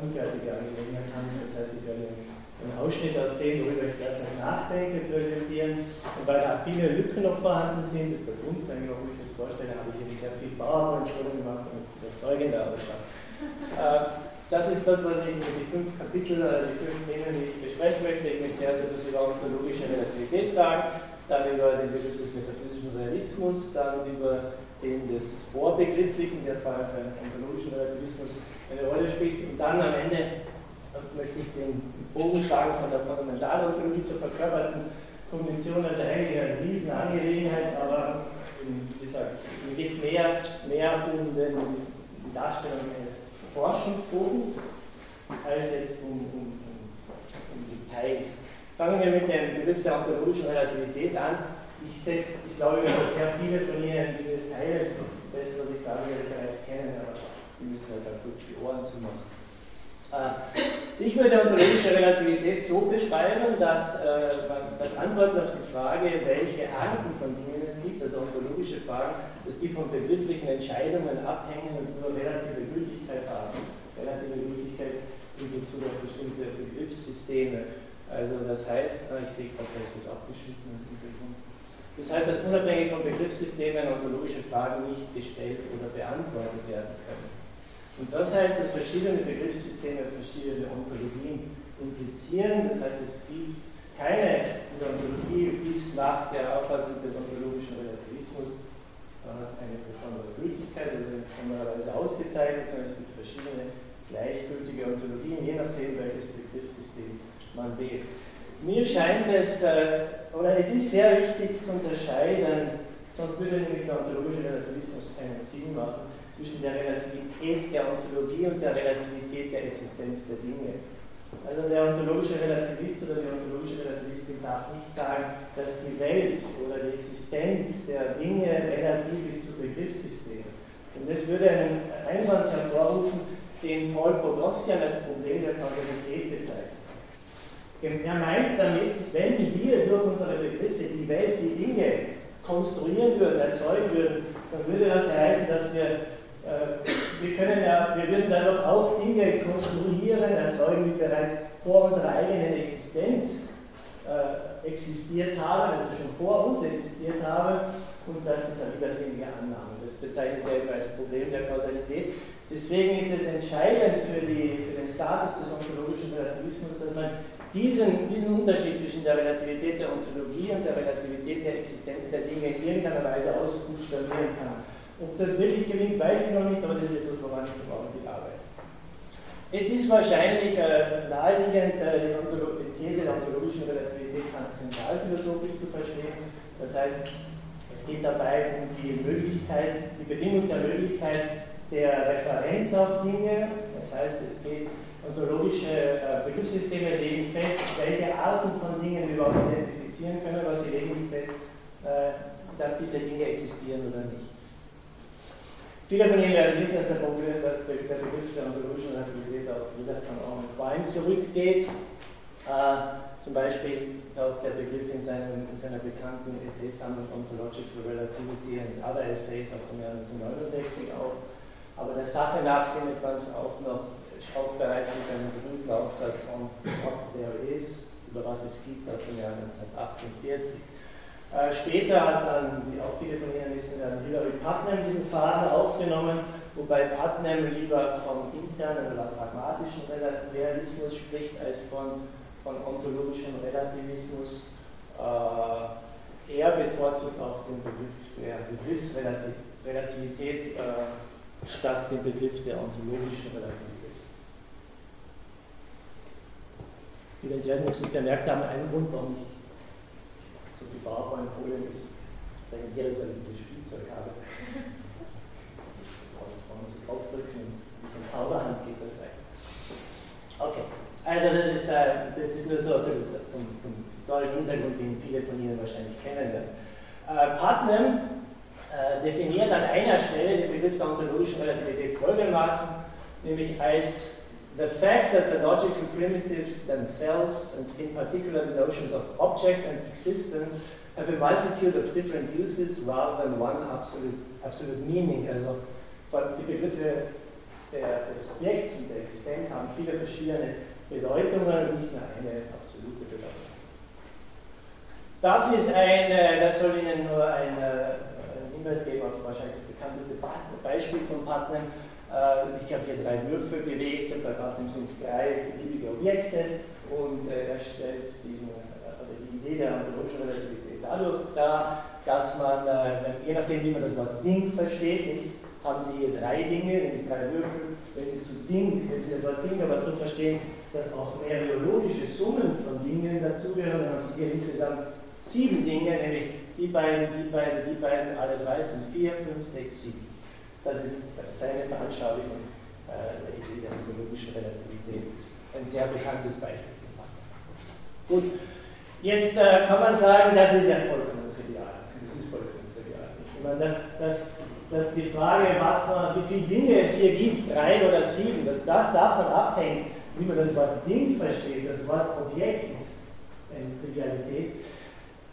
unfertige Angelegenheit handelt. Das heißt, ich werde einen Ausschnitt aus dem, worüber ich derzeit nachdenke, präsentieren. Und weil da viele Lücken noch vorhanden sind, ist der Grund, warum ich das vorstelle, habe ich eben sehr viel PowerPoint gemacht, damit es überzeugender ausschaut. Äh, das ist das, was ich für die fünf Kapitel, also die fünf Themen, die ich besprechen möchte. Ich möchte zuerst etwas über ontologische Relativität sagen, dann über den Begriff des metaphysischen Realismus, dann über den des Vorbegrifflichen, der vor allem beim ontologischen Relativismus eine Rolle spielt, und dann am Ende möchte ich den Bogen schlagen von der Fundamentalontologie zur verkörperten Konvention, also eigentlich eine Riesenangelegenheit, aber wie gesagt, mir geht es mehr, mehr um den, die Darstellung eines Forschungsbodens als jetzt um, um, um, um Details. Fangen wir mit dem Begriff der ontologischen Relativität an. Ich, setz, ich glaube, dass sehr viele von Ihnen diese Teile, das, was ich sage, bereits kennen, aber die müssen halt da kurz die Ohren zumachen. Äh, ich würde ontologische Relativität so beschreiben, dass äh, das Antworten auf die Frage, welche Arten von Dingen es gibt, also ontologische Fragen, dass die von begrifflichen Entscheidungen abhängen und nur relative Gültigkeit haben. Relative Gültigkeit in Bezug auf bestimmte Begriffssysteme. Also das heißt, ah, ich sehe gerade, da ist was abgeschnitten im. Das heißt, dass unabhängig von Begriffssystemen ontologische Fragen nicht gestellt oder beantwortet werden können. Und das heißt, dass verschiedene Begriffssysteme verschiedene Ontologien implizieren. Das heißt, es gibt keine Ontologie bis nach der Auffassung des ontologischen Relativismus eine besondere Gültigkeit, also in besonderer Weise ausgezeichnet, sondern es gibt verschiedene gleichgültige Ontologien, je nachdem, welches Begriffssystem man wählt. Mir scheint es, äh, oder es ist sehr wichtig zu unterscheiden, sonst würde nämlich der ontologische Relativismus keinen Sinn machen, zwischen der Relativität der Ontologie und der Relativität der Existenz der Dinge. Also der ontologische Relativist oder die ontologische Relativistin darf nicht sagen, dass die Welt oder die Existenz der Dinge relativ ist zu Begriffssystemen. Und das würde einen Einwand hervorrufen, den Paul Pogossian als Problem der Kausalität bezeichnet. Er meint damit, wenn wir durch unsere Begriffe die Welt, die Dinge konstruieren würden, erzeugen würden, dann würde das heißen, dass wir äh, wir, können ja, wir würden dadurch auch Dinge konstruieren, erzeugen, die bereits vor unserer eigenen Existenz äh, existiert haben, also schon vor uns existiert haben, und das ist eine widersinnige Annahme. Das bezeichnet er eben als Problem der Kausalität. Deswegen ist es entscheidend für, die, für den Status des ontologischen Relativismus, dass man diesen, diesen Unterschied zwischen der Relativität der Ontologie und der Relativität der Existenz der Dinge in irgendeiner Weise ausbuchstabieren kann. Ob das wirklich gelingt, weiß ich noch nicht, aber das ist etwas, woran ich im Augenblick arbeite. Es ist wahrscheinlich äh, naheliegend, äh, die, die, These der ontologischen Relativität transzendentalphilosophisch zu verstehen. Das heißt, es geht dabei um die Möglichkeit, die Bedingung der Möglichkeit der Referenz auf Dinge. Das heißt, es geht ontologische äh, Begriffssysteme legen fest, welche Arten von Dingen wir überhaupt identifizieren können, was sie legen nicht fest, äh, dass diese Dinge existieren oder nicht. Viele von Ihnen werden wissen, dass der, Problem, dass der Begriff der ontologischen Relativität auf Willard von Orman Quine zurückgeht. Äh, zum Beispiel taucht der Begriff in, seinem, in seiner bekannten Essaysammlung Ontological Relativity and Other Essays aus dem Jahr 1969 auf. Aber der Sache nach findet man es auch noch, auch bereits in seinem berühmten Aufsatz On What There Is, über was es gibt, aus dem Jahr 1948. Äh, später hat dann, wie auch viele von Ihnen wissen, dann Hilary Putnam diesen Faden aufgenommen, wobei Putnam lieber vom internen oder pragmatischen Realismus spricht als von, von ontologischem Relativismus. Äh, er bevorzugt auch den Begriff der Begriffsrelativität äh, statt dem Begriff der ontologischen Relativität. Ich nicht, ob Sie es bemerkt haben, einen Grund, warum ich so viel PowerPoint-Folien ist legendäres, weil ich dieses Spielzeug habe. Man muss draufdrücken, wie so ein Zauberhand geht das sein. Okay, also das ist, äh, das ist nur so zum, zum historischen Hintergrund, den viele von Ihnen wahrscheinlich kennen werden. Äh, Putnam äh, definiert an einer Stelle den Begriff der ontologischen Relativität folgendermaßen, nämlich als the fact that the logical primitives themselves, and in particular the notions of object and existence, have a multitude of different uses rather than one absolute, absolute meaning. Also die Begriffe der, des Objekts und der Existenz haben viele verschiedene Bedeutungen und nicht nur eine absolute Bedeutung. Das ist ein, das soll Ihnen nur ein, ein Hinweis geben auf wahrscheinlich das bekannteste Beispiel von Partnern. Äh, ich habe hier drei Würfel gelegt, bei Partnern sind es drei beliebige Objekte und äh, er stellt diesen, also die Idee der ontologischen Relativität dadurch dar, dass man, je nachdem wie man das Wort Ding versteht, nicht, haben Sie hier drei Dinge, nämlich drei Würfel. Wenn Sie zu Ding, wenn Sie das Wort Ding aber so verstehen, dass auch mehrere logische Summen von Dingen dazugehören, dann haben Sie hier insgesamt sieben Dinge, nämlich die beiden, die beiden, die beiden, alle drei sind vier, fünf, sechs, sieben. Das ist seine Veranschaulichung äh, der Idee der ontologischen Relativität. Ein sehr bekanntes Beispiel. Gut, jetzt äh, kann man sagen, das ist ja vollkommen trivial. Das ist vollkommen trivial. Ich meine, das, das dass die Frage, was man, wie viele Dinge es hier gibt, drei oder sieben, dass das davon abhängt, wie man das Wort Ding versteht, das Wort Objekt ist eine Trivialität.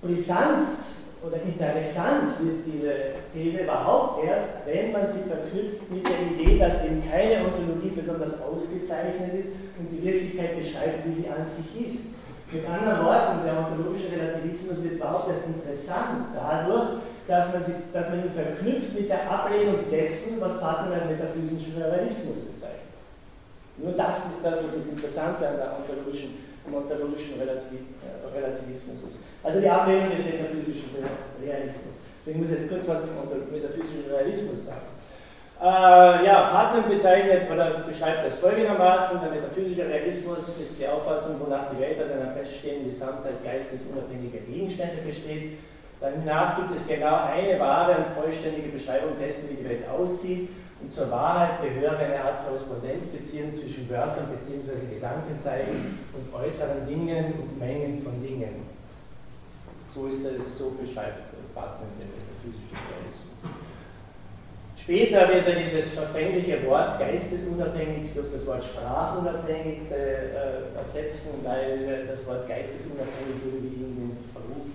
Brisanz oder interessant wird diese These überhaupt erst, wenn man sie verknüpft mit der Idee, dass eben keine Ontologie besonders ausgezeichnet ist und die Wirklichkeit beschreibt, wie sie an sich ist. Mit anderen Worten, der ontologische Relativismus wird überhaupt erst interessant dadurch, dass man, sich, dass man ihn verknüpft mit der Ablehnung dessen, was Partner als metaphysischen Realismus bezeichnet. Nur das ist das, was das Interessante an der ontologischen, am ontologischen äh, Relativismus ist. Also die Ablehnung des metaphysischen Realismus. Ich muss jetzt kurz was zum metaphysischen Realismus sagen. Äh, ja, Partner bezeichnet oder beschreibt das folgendermaßen: Der metaphysische Realismus ist die Auffassung, wonach die Welt aus einer feststehenden Gesamtheit geistesunabhängiger Gegenstände besteht Danach gibt es genau eine wahre und vollständige Beschreibung dessen, wie die Welt aussieht. Und zur Wahrheit gehöre eine Art Korrespondenzbeziehung zwischen Wörtern bzw. Gedankenzeichen und äußeren Dingen und Mengen von Dingen. So ist es, so beschreibt Bartmann den metaphysischen Realismus. Später wird er dieses verfängliche Wort geistesunabhängig durch das Wort sprachunabhängig äh, ersetzen, weil das Wort geistesunabhängig irgendwie in den Verruf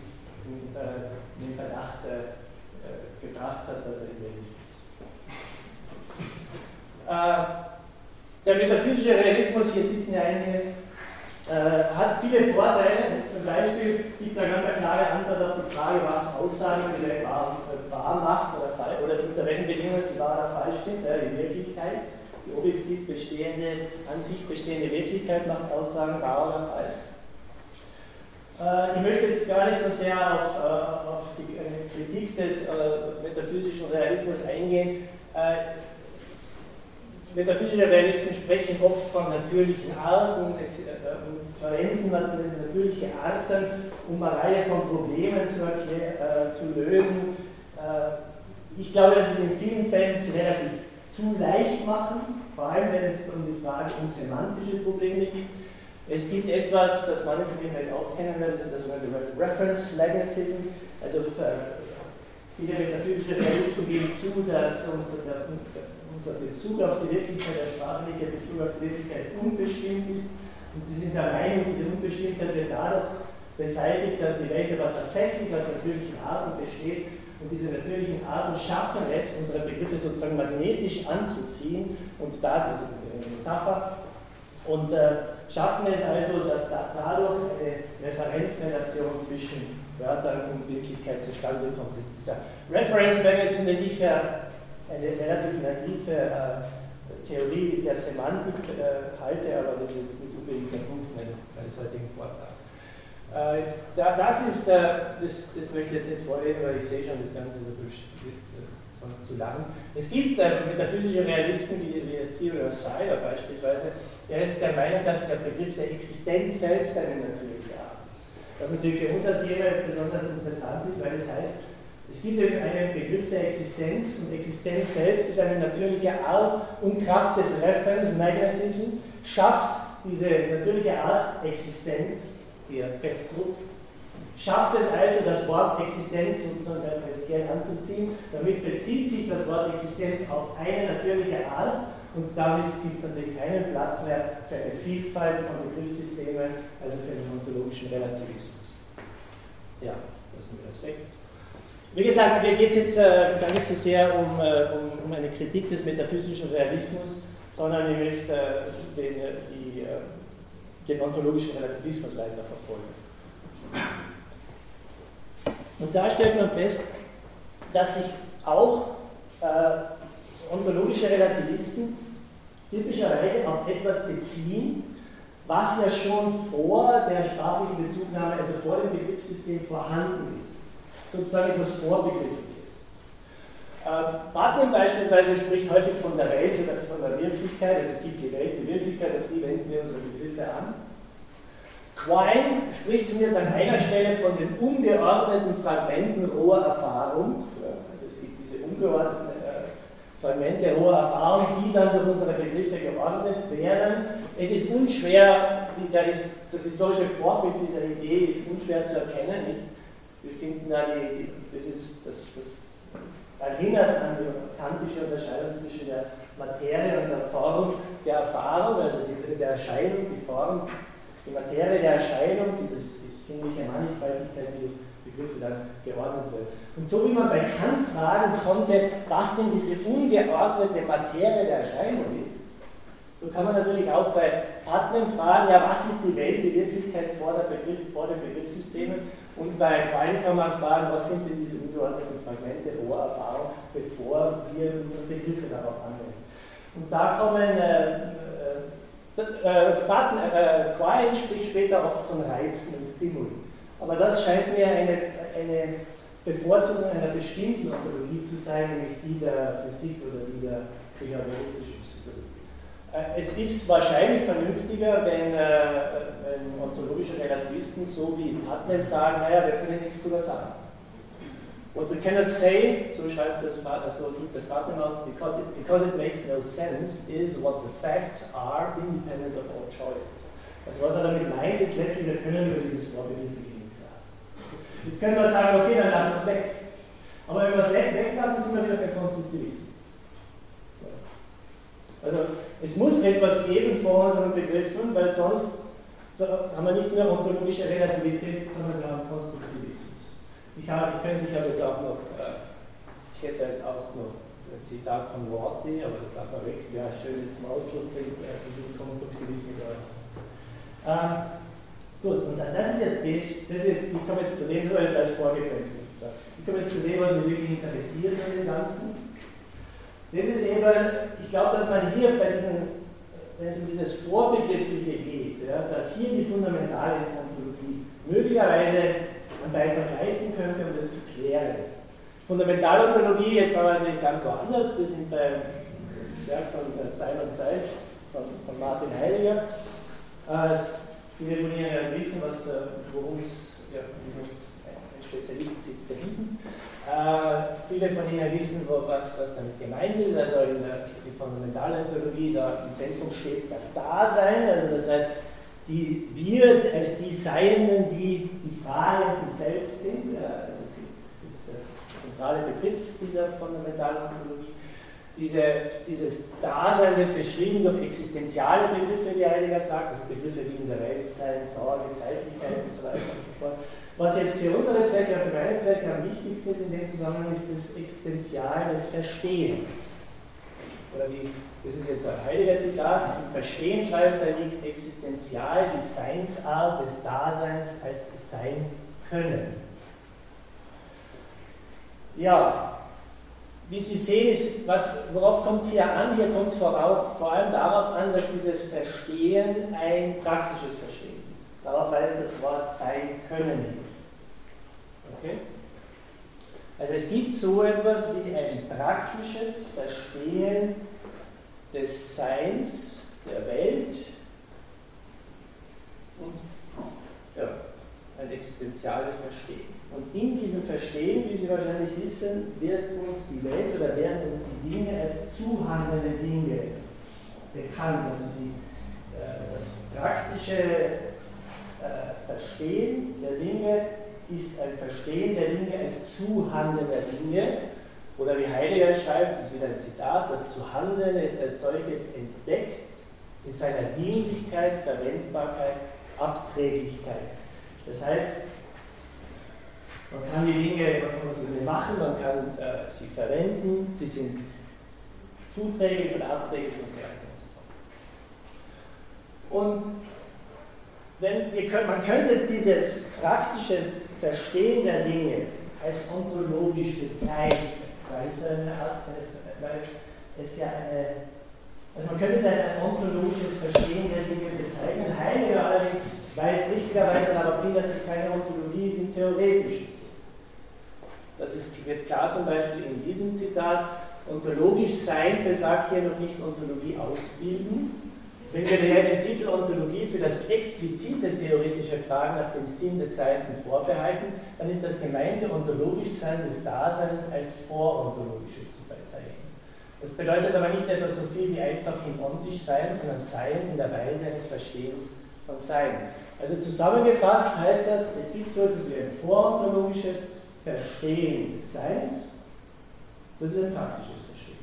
äh, in den Verdacht äh, gebracht hat, dass er idealistisch ist. Äh, der metaphysische Realismus, hier sitzen ja einige, äh, hat viele Vorteile. Zum Beispiel gibt er ganz eine klare Antwort auf die Frage, was Aussagen Welt wahr, wahr macht oder, falsch, oder unter welchen Bedingungen sie wahr oder falsch sind. Ja, die Wirklichkeit, die objektiv bestehende, an sich bestehende Wirklichkeit macht Aussagen wahr oder falsch. Äh, ich möchte jetzt gar nicht so sehr auf, äh, auf die Kritik des äh, metaphysischen Realismus eingehen. Metaphysische Realisten sprechen oft von natürlichen Arten und verwenden natürliche Arten, um eine Reihe von Problemen zu, erklär, zu lösen. Ich glaube, dass sie in vielen Fällen es relativ zu leicht machen, vor allem wenn es um die Frage um semantische Probleme geht. Es gibt etwas, das manche von Ihnen vielleicht auch kennen das ist das sogenannte Reference Magnetism. Also viele metaphysische Realisten geben zu, dass unser, unser Bezug auf die Wirklichkeit, der sprachliche Bezug auf die Wirklichkeit unbestimmt ist. Und sie sind der Meinung, diese Unbestimmtheit wird dadurch beseitigt, dass die Welt aber tatsächlich aus natürlichen Arten besteht und diese natürlichen Arten schaffen es, unsere Begriffe sozusagen magnetisch anzuziehen und da, eine Metapher, und äh, schaffen es also, dass da, dadurch eine Referenzrelation zwischen Wörtern und Wirklichkeit zustande kommt. Das ist dieser Reference Magnetism, den ich für eine relativ naive äh, Theorie der Semantik äh, halte, aber das ist jetzt nicht unbedingt der Punkt meines heutigen Vortrags. Äh, da, das ist, äh, das, das möchte ich jetzt vorlesen, weil ich sehe schon, das Ganze wird, wird sonst zu lang. Es gibt äh, metaphysische Realisten wie, wie Theodore Seiler beispielsweise, der ist der Meinung, dass der Begriff der Existenz selbst eine natürliche Art ist. Was natürlich für unser Thema jetzt besonders interessant ist, weil es heißt, es gibt eben einen Begriff der Existenz und Existenz selbst ist eine natürliche Art und Kraft des Reference Magnetism schafft diese natürliche Art Existenz, die Effektdruck, schafft es also, das Wort Existenz sozusagen referenziell anzuziehen. Damit bezieht sich das Wort Existenz auf eine natürliche Art und damit gibt es natürlich keinen Platz mehr für eine Vielfalt von Begriffssystemen, also für den ontologischen Relativismus. Ja, lassen wir das weg. Wie gesagt, mir geht es jetzt äh, gar nicht so sehr um, äh, um, um, eine Kritik des metaphysischen Realismus, sondern ich möchte äh, den, äh, die, äh, den ontologischen Relativismus weiter verfolgen. Und da stellt man fest, dass sich auch äh, ontologische Relativisten typischerweise auf etwas beziehen, was ja schon vor der sprachlichen Bezugnahme, also vor dem Begriffssystem vorhanden ist. Sozusagen etwas Vorbegriffliches. Äh, beispielsweise spricht häufig von der Welt oder von der Wirklichkeit, es gibt die Welt, die Wirklichkeit, auf die wenden wir unsere Begriffe an. Quine spricht zu mir an einer Stelle von den ungeordneten Fragmenten roher Erfahrung. Also es gibt diese ungeordneten äh, Fragmente roher Erfahrung, die dann durch unsere Begriffe geordnet werden. Es ist unschwer, das historische Vorbild dieser Idee ist unschwer zu erkennen. Nicht? Wir finden da die, die, das, ist, das, das erinnert an die kantische Unterscheidung zwischen der Materie und der Form der Erfahrung, also die, der Erscheinung, die Form die Materie der Erscheinung, dieses, die sinnliche Mannigfaltigkeit, die Begriffe dann geordnet wird. Und so wie man bei Kant fragen konnte, was denn diese ungeordnete Materie der Erscheinung ist, so kann man natürlich auch bei Putnam fragen, ja, was ist die Welt, die Wirklichkeit vor, der Begriff, vor den Begriffssystemen? Und bei Quine kann man fragen, was sind denn diese ungeordneten Fragmente hoher Erfahrung, bevor wir unsere Begriffe darauf anwenden. Und da kommen äh, äh, Button, äh, Quine spricht später oft von Reizen und Stimuli. Aber das scheint mir eine, eine Bevorzugung einer bestimmten Ontologie zu sein, nämlich die der Physik oder die der behavioristischen Psychologie. Äh, es ist wahrscheinlich vernünftiger, wenn, äh, wenn ontologische Relativisten so wie Putnam sagen, naja, wir können nichts drüber sagen. What we cannot say, so schreibt das, so das Partner aus, because it, because it makes no sense, is what the facts are independent of all choices. Also was er damit meint, ist letztlich, wir können über dieses Vorbegriffliche nichts sagen. Jetzt können wir sagen, okay, dann lassen wir es weg. Aber wenn wir es weg, weglassen, sind wir wieder bei Konstruktivismus. Also es muss etwas geben vor unseren Begriffen, weil sonst haben wir nicht nur ontologische Relativität, sondern wir haben Konstruktivismus. Ich, habe, ich könnte, ich habe jetzt auch noch, äh, ich hätte jetzt auch noch ein Zitat von Rorty, aber das darf man weg, ja, schön ist zum Ausdruck bringt, äh, diesen Konstruktivismus. Ähm, gut, und das ist jetzt, das ist jetzt, ich komme jetzt zu dem, so als vorgeprägt. Ich komme jetzt zu dem, was mich wirklich interessiert an dem Ganzen. Das ist eben, ich glaube, dass man hier bei diesen, wenn es um dieses Vorbegriffliche geht, ja, dass hier die fundamentale Ontologie möglicherweise einen Beitrag leisten könnte, um das zu klären. Fundamentalontologie, jetzt haben wir natürlich ganz woanders, wir sind beim Werk von Sein und Zeit von, von Martin Heidegger. Äh, viele von Ihnen wissen, was, äh, worum es, ja, ein Spezialist sitzt da hinten. Äh, viele von Ihnen wissen, wo, was, was damit gemeint ist. Also in der die Fundamentalontologie, da im Zentrum steht das Dasein, also das heißt, die wir als die Seienden, die die Fragenden selbst sind, ja, das ist der zentrale Begriff dieser fundamentalen Ontologie, diese, dieses Dasein wird beschrieben durch existenziale Begriffe, wie Heidegger sagt, also Begriffe wie in der Welt sein, Sorge, Zeitlichkeit und so weiter und so fort. Was jetzt für unsere Zwecke, für meine Zwecke am wichtigsten ist in dem Zusammenhang, ist das Existenzial des Verstehens. Oder wie das ist jetzt ein heiliger Zitat, zum Verstehen schreibt er liegt existenzial die Seinsart des Daseins als Sein können. Ja, wie Sie sehen, ist, was, worauf kommt es hier an? Hier kommt es vor, vor allem darauf an, dass dieses Verstehen ein praktisches Verstehen ist. Darauf weist das Wort sein können. Okay? Also es gibt so etwas wie ein praktisches Verstehen des Seins, der Welt und ja, ein existenziales Verstehen. Und in diesem Verstehen, wie Sie wahrscheinlich wissen, wird uns die Welt oder werden uns die Dinge als zuhandelnde Dinge bekannt. Also sie, äh, das praktische äh, Verstehen der Dinge ist ein Verstehen der Dinge als Zuhandeln der Dinge. Oder wie Heidegger schreibt, das ist wieder ein Zitat, das Zuhandeln ist als solches entdeckt in seiner Dienlichkeit, Verwendbarkeit, Abträglichkeit. Das heißt, man kann die Dinge, man kann sie machen, man kann äh, sie verwenden, sie sind zuträglich oder abträglich und so weiter und so fort. Und wenn können, man könnte dieses praktische Verstehen der Dinge als ontologisch bezeichnen, weil es, es ja eine, also man könnte es als ein ontologisches Verstehen der Dinge bezeichnen. Heidegger allerdings weist richtigerweise darauf hin, dass das keine Ontologie ist, im Theoretischen Sinn. Das ist, wird klar zum Beispiel in diesem Zitat. Ontologisch sein besagt hier noch nicht Ontologie ausbilden, wenn wir den Titel Ontologie für das explizite theoretische Fragen nach dem Sinn des Seienden vorbehalten, dann ist das gemeinte Ontologischsein des Daseins als vorontologisches zu bezeichnen. Das bedeutet aber nicht etwas so viel wie einfach im ontisch sein, sondern sein in der Weise eines Verstehens von Sein. Also zusammengefasst heißt das, es gibt so etwas wie ein vorontologisches Verstehen des Seins, das ist ein praktisches Verstehen.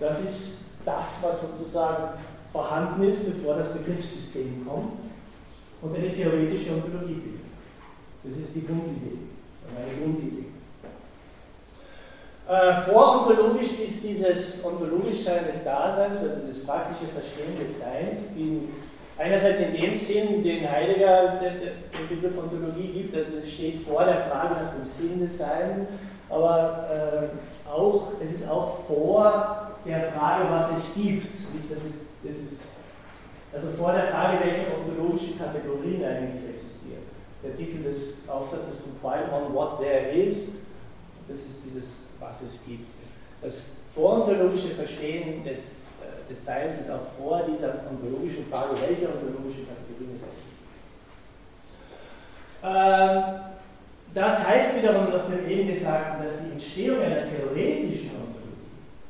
Das ist das, was sozusagen vorhanden ist, bevor das Begriffssystem kommt und eine theoretische Ontologie bildet. Das ist die Grundidee, meine Grundidee. Äh, vorontologisch ist dieses Ontologischsein des Daseins, also das praktische Verstehen des Seins, in, einerseits in dem Sinn, den Heidegger den Begriff Ontologie gibt, also es steht vor der Frage nach dem Sinn des Seins, aber äh, auch, es ist auch vor der Frage, was es gibt. Das ist, das ist, also vor der Frage, welche ontologischen Kategorien eigentlich existieren. Der Titel des Aufsatzes von Quiet on What There Is, das ist dieses, was es gibt. Das vorontologische Verstehen des, äh, des Seins ist auch vor dieser ontologischen Frage, welche ontologische Kategorien es gibt. Ähm, das heißt wiederum nach dem eben Gesagten, dass die Entstehung einer theoretischen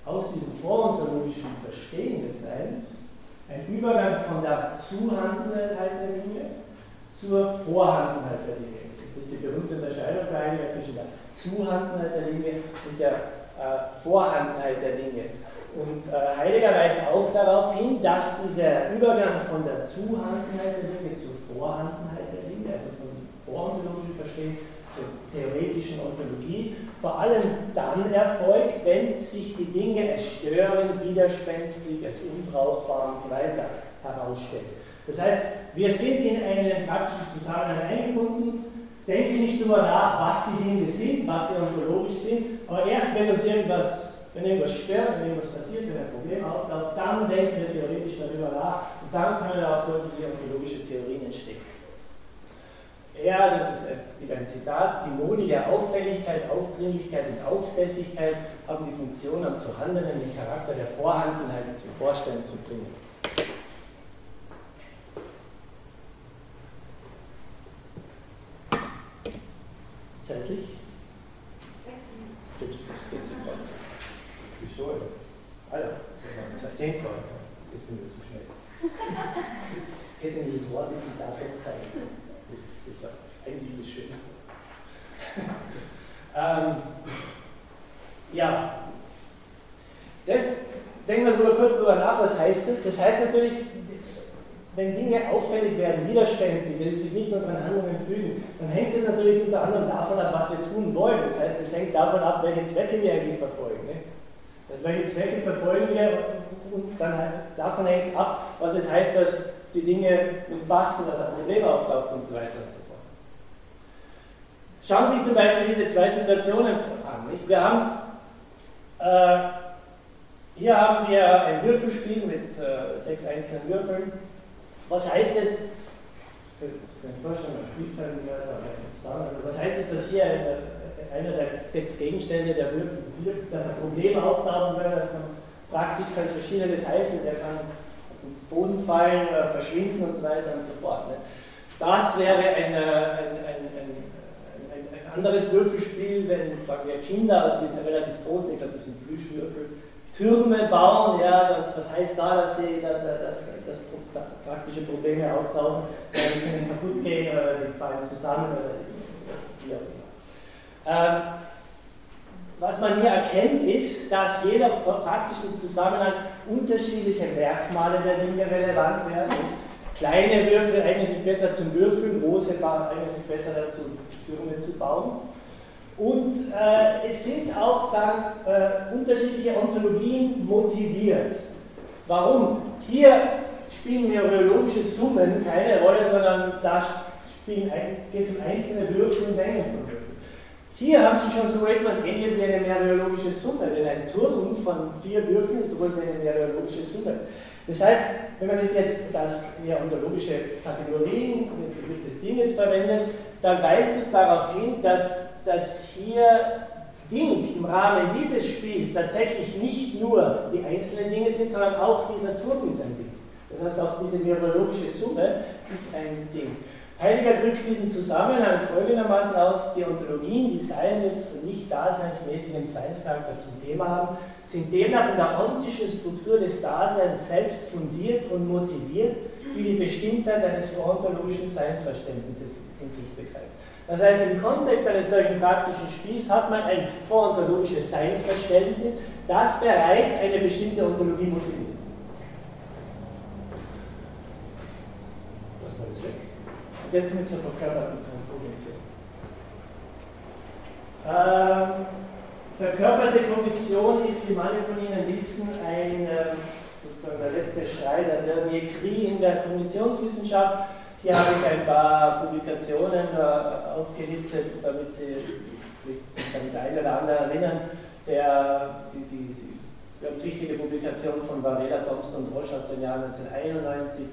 aus diesem vorontologischen Verstehen des Seins ein Übergang von der Zuhandenheit der Dinge zur Vorhandenheit der Dinge. Das ist die berühmte Unterscheidung zwischen der Zuhandenheit der Dinge und der äh, Vorhandenheit der Dinge. Und äh, Heidegger weist auch darauf hin, dass dieser Übergang von der Zuhandenheit der Dinge zur Vorhandenheit der Dinge, also vom vorontologischen Verstehen theoretischen Ontologie, vor allem dann erfolgt, wenn sich die Dinge als störend, widerspenstig, als unbrauchbar und so weiter herausstellen. Das heißt, wir sind in einen praktischen Zusammenhang eingebunden, denken nicht darüber nach, was die Dinge sind, was sie ontologisch sind, aber erst wenn uns irgendwas, wenn irgendwas stört, wenn irgendwas passiert, wenn ein Problem auftaucht, dann denken wir theoretisch darüber nach und dann können auch solche ontologische Theorien entstehen. Er, das ist jetzt wieder ein Zitat, die Modi der Auffälligkeit, Aufdringlichkeit und Aufsässigkeit haben die Funktion, am zu handelnden den Charakter der Vorhandenheit zum Vorstellen zu bringen. Zeitlich? Sechs Minuten. Sechs bis 14 Minuten. Wieso? Ah ja, das waren zehn Fragen. Jetzt bin ich zu schnell. Ich hätte mir das Wort Zitat doch sollen. Das war eigentlich das Schönste. ähm, ja, das, denken wir darüber kurz darüber nach, was heißt das? Das heißt natürlich, wenn Dinge auffällig werden, widerspenstig, wenn sie sich nicht unseren Handlungen fügen, dann hängt es natürlich unter anderem davon ab, was wir tun wollen. Das heißt, es hängt davon ab, welche Zwecke wir eigentlich verfolgen. Ne? Also welche Zwecke verfolgen wir und dann halt, davon hängt es ab, was es heißt, dass die Dinge mit passen, dass ein Problem auftaucht und so weiter und so fort. Schauen Sie sich zum Beispiel diese zwei Situationen an. Nicht? Wir haben, äh, hier haben wir ein Würfelspiel mit äh, sechs einzelnen Würfeln. Was heißt es? Ich kann mir vorstellen, man spielt halt also was heißt es, dass hier eine, einer der sechs Gegenstände der Würfel wirkt, dass ein Problem auftauchen wird, dass man praktisch kann es verschiedenes heißen, der kann den Boden fallen, äh, verschwinden und so weiter und so fort. Ne? Das wäre ein, ein, ein, ein anderes Würfelspiel, wenn, sagen wir, Kinder aus diesen relativ großen, ich glaube, das sind Plüschwürfel, Türme bauen, ja, das, was heißt da, dass, sie, da, dass, dass, dass praktische Probleme auftauchen, die können kaputt gehen oder die fallen zusammen oder wie auch immer. Was man hier erkennt, ist, dass je nach praktischen Zusammenhang unterschiedliche Merkmale der Dinge relevant werden. Kleine Würfel eignen sich besser zum Würfeln, große eignen sich besser dazu, Türme zu bauen. Und äh, es sind auch sagen, äh, unterschiedliche Ontologien motiviert. Warum? Hier spielen meteorologische Summen keine Rolle, sondern da geht es um einzelne Würfel und Mengen von Würfeln. Hier haben Sie schon so etwas ähnliches wie eine meteorologische Summe, denn ein Turm von vier Würfeln ist sowas wie eine meteorologische Summe. Das heißt, wenn man jetzt das ja, ontologische Kategorien, den Begriff des Dinges verwendet, dann weist es darauf hin, dass, dass hier Ding im Rahmen dieses Spiels tatsächlich nicht nur die einzelnen Dinge sind, sondern auch dieser Turm ist ein Ding. Das heißt, auch diese meteorologische Summe ist ein Ding. Heidegger drückt diesen Zusammenhang folgendermaßen aus, die Ontologien, die Seiendes von nicht daseinsmäßigem Seinscharakter zum Thema haben, sind demnach in der ontischen Struktur des Daseins selbst fundiert und motiviert, die die Bestimmtheit eines vorontologischen Seinsverständnisses in sich begreift. Das heißt, im Kontext eines solchen praktischen Spiels hat man ein vorontologisches Seinsverständnis, das bereits eine bestimmte Ontologie motiviert. Kommen wir zur verkörperten Kognition. Ähm, verkörperte Kognition ist, wie manche von Ihnen wissen, ein, ähm, sozusagen der letzte Schrei der Dietrie in der Kognitionswissenschaft. Hier habe ich ein paar Publikationen äh, aufgelistet, damit Sie sich an das eine oder andere erinnern. Der, die, die, die ganz wichtige Publikation von Varela, Thompson und Roche aus dem Jahr 1991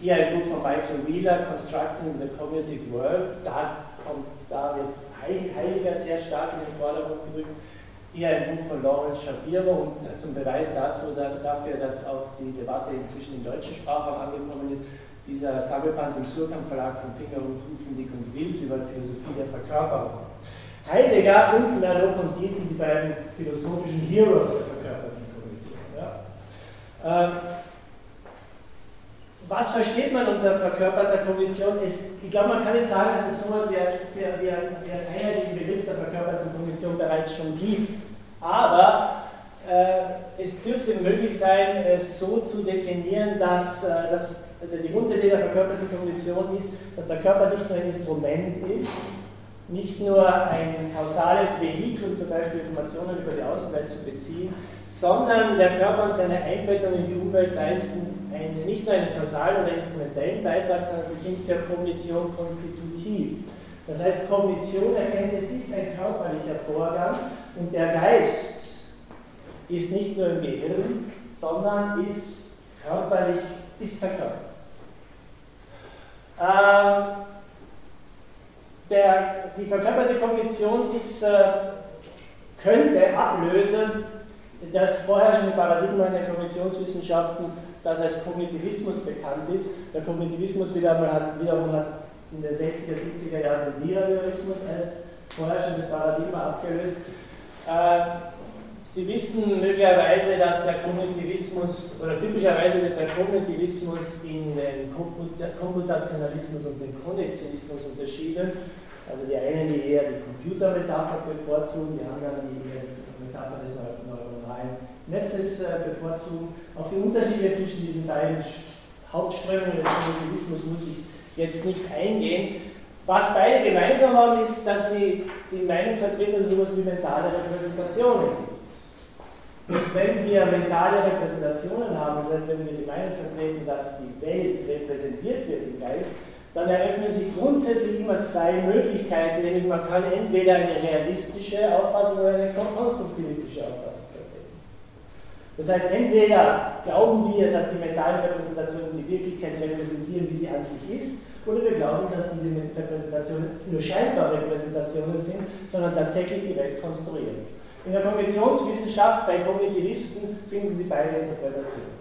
hier ein Buch von Michael Wheeler, Constructing the Cognitive World, da, kommt, da wird Heidegger sehr stark in den Vordergrund gerückt. Hier ein Buch von Lawrence Shapiro und zum Beweis dazu, dafür, dass auch die Debatte inzwischen im deutschen Sprachraum angekommen ist, dieser Sammelband im Surkamp Verlag von Finger und Hufen, Dick und Wild über Philosophie der Verkörperung. Heidegger und Merleau-Ponty sind die beiden philosophischen Heroes der verkörperten Kognition. Ja. Ähm, was versteht man unter verkörperter Kognition? Es, ich glaube, man kann nicht sagen, dass es sowas wie, wie, wie einen einheitlichen Begriff der verkörperten Kognition bereits schon gibt. Aber äh, es dürfte möglich sein, es so zu definieren, dass, äh, dass also die Grundidee der verkörperten Kognition ist, dass der Körper nicht nur ein Instrument ist, nicht nur ein kausales Vehikel, zum Beispiel Informationen über die Außenwelt zu beziehen, sondern der Körper und seine Einbettung in die Umwelt leisten eine, nicht nur einen kausalen oder instrumentellen Beitrag, sondern sie sind für Kognition konstitutiv. Das heißt, Kognition, Erkenntnis ist ein körperlicher Vorgang und der Geist ist nicht nur im Gehirn, sondern ist körperlich, ist verkörpert. Ähm, der, die verkörperte Kognition ist, äh, könnte ablösen das vorherrschende Paradigma in den Kognitionswissenschaften, das als Kognitivismus bekannt ist. Der Kognitivismus wiederum hat, wiederum hat in den 60er, 70er Jahren den Behaviorismus als vorherrschendes Paradigma abgelöst. Äh, Sie wissen möglicherweise, dass der Kognitivismus, oder typischerweise wird der Kognitivismus in den Komputationalismus und den Konnektionismus unterschieden. Also die einen, die eher die Computermetapher bevorzugen, die anderen, die die Metapher des neuronalen Netzes äh, bevorzugen. Auf die Unterschiede zwischen diesen beiden Hauptströmungen des Kognitivismus muss ich jetzt nicht eingehen. Was beide gemeinsam haben, ist, dass sie die Meinung vertreten, dass es sowas wie mentale Repräsentationen gibt. Und wenn wir mentale Repräsentationen haben, das heißt, wenn wir die Meinung vertreten, dass die Welt repräsentiert wird im Geist, dann eröffnen sich grundsätzlich immer zwei Möglichkeiten, nämlich man kann entweder eine realistische Auffassung oder eine konstruktivistische Auffassung vertreten. Das heißt, entweder glauben wir, dass die mentalen Repräsentationen die Wirklichkeit repräsentieren, wie sie an sich ist, oder wir glauben, dass diese Repräsentationen nur scheinbare Repräsentationen sind, sondern tatsächlich die Welt konstruieren. In der Kognitionswissenschaft bei Kognitivisten finden Sie beide Interpretationen.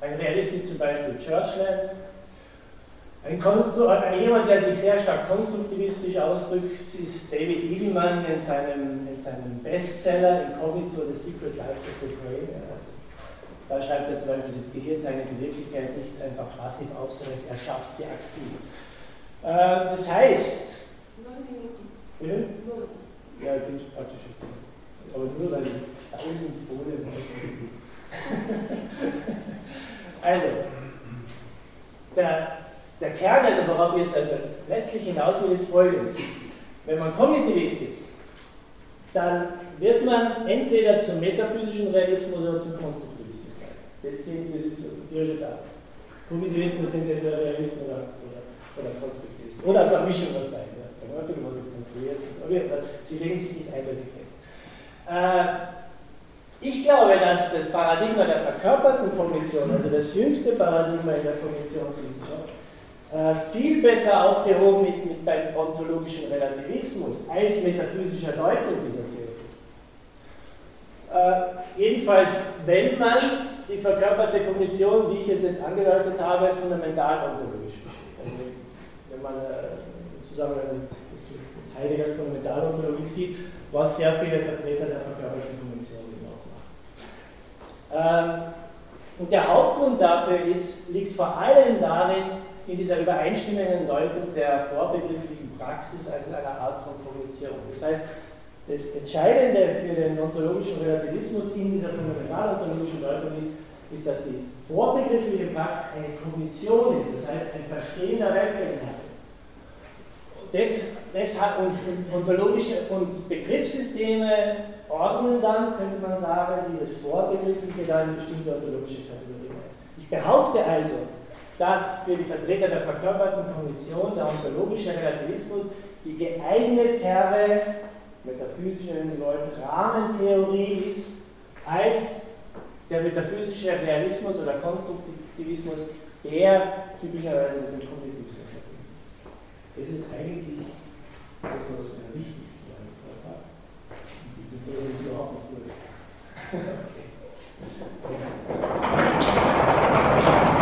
Ein Realist ist zum Beispiel Churchland, Ein Konstru jemand, der sich sehr stark konstruktivistisch ausdrückt, ist David Eagleman in seinem, in seinem Bestseller Incognito, The Secret Lives of the Brain. Also, da schreibt er zum Beispiel, das Gehirn seine Wirklichkeit nicht einfach passiv auf, sondern es erschafft sie aktiv. Äh, das heißt, Bitte? Ja, ich bin praktisch jetzt. Aber nur weil ich tausend Folien Also, der, der Kern, also worauf ich jetzt also letztlich hinaus will, ist folgendes. Wenn man Kognitivist ist, dann wird man entweder zum metaphysischen Realismus oder zum Konstruktivismus sein. Das, sind, das ist ihre Daten. Kognitivisten sind entweder Realisten oder, oder, oder Konstruktivisten. Oder so eine Mischung aus beiden. Ja. Sagen wir ein bisschen was ist konstruiert. Aber sie legen sich nicht eindeutig fest. Äh, ich glaube, dass das Paradigma der verkörperten Kognition, also das jüngste Paradigma in der Kognitionswissenschaft, viel besser aufgehoben ist mit beim ontologischen Relativismus als metaphysischer Deutung dieser Theorie. Äh, jedenfalls, wenn man die verkörperte Kognition, wie ich es jetzt angedeutet habe, fundamental ontologisch versteht. Also wenn man äh, zusammen mit Heideggers Fundamentalontologie sieht, was sehr viele Vertreter der verkörperten Kognition auch machen. Ähm, und der Hauptgrund dafür ist, liegt vor allem darin, in dieser übereinstimmenden Deutung der vorbegrifflichen Praxis als einer Art von Kognition. Das heißt, das Entscheidende für den ontologischen Relativismus in dieser fundamentalontologischen Deutung ist, ist, dass die vorbegriffliche Praxis eine Kognition ist, das heißt ein Verstehen der Weltbegebenheit das, das und, und ontologische und Begriffssysteme ordnen dann, könnte man sagen, dieses Vorbegriffliche dann in bestimmte ontologische Kategorien. Ich behaupte also, dass für die Vertreter der verkörperten Kognition der ontologische Relativismus die geeignetere metaphysische Leuten Rahmentheorie ist, als der metaphysische Realismus oder Konstruktivismus, der typischerweise mit dem Kognitivismus verbunden ist. Das ist eigentlich das, was am wichtigsten angefangen hat. Die Phase ist überhaupt nicht durch. okay.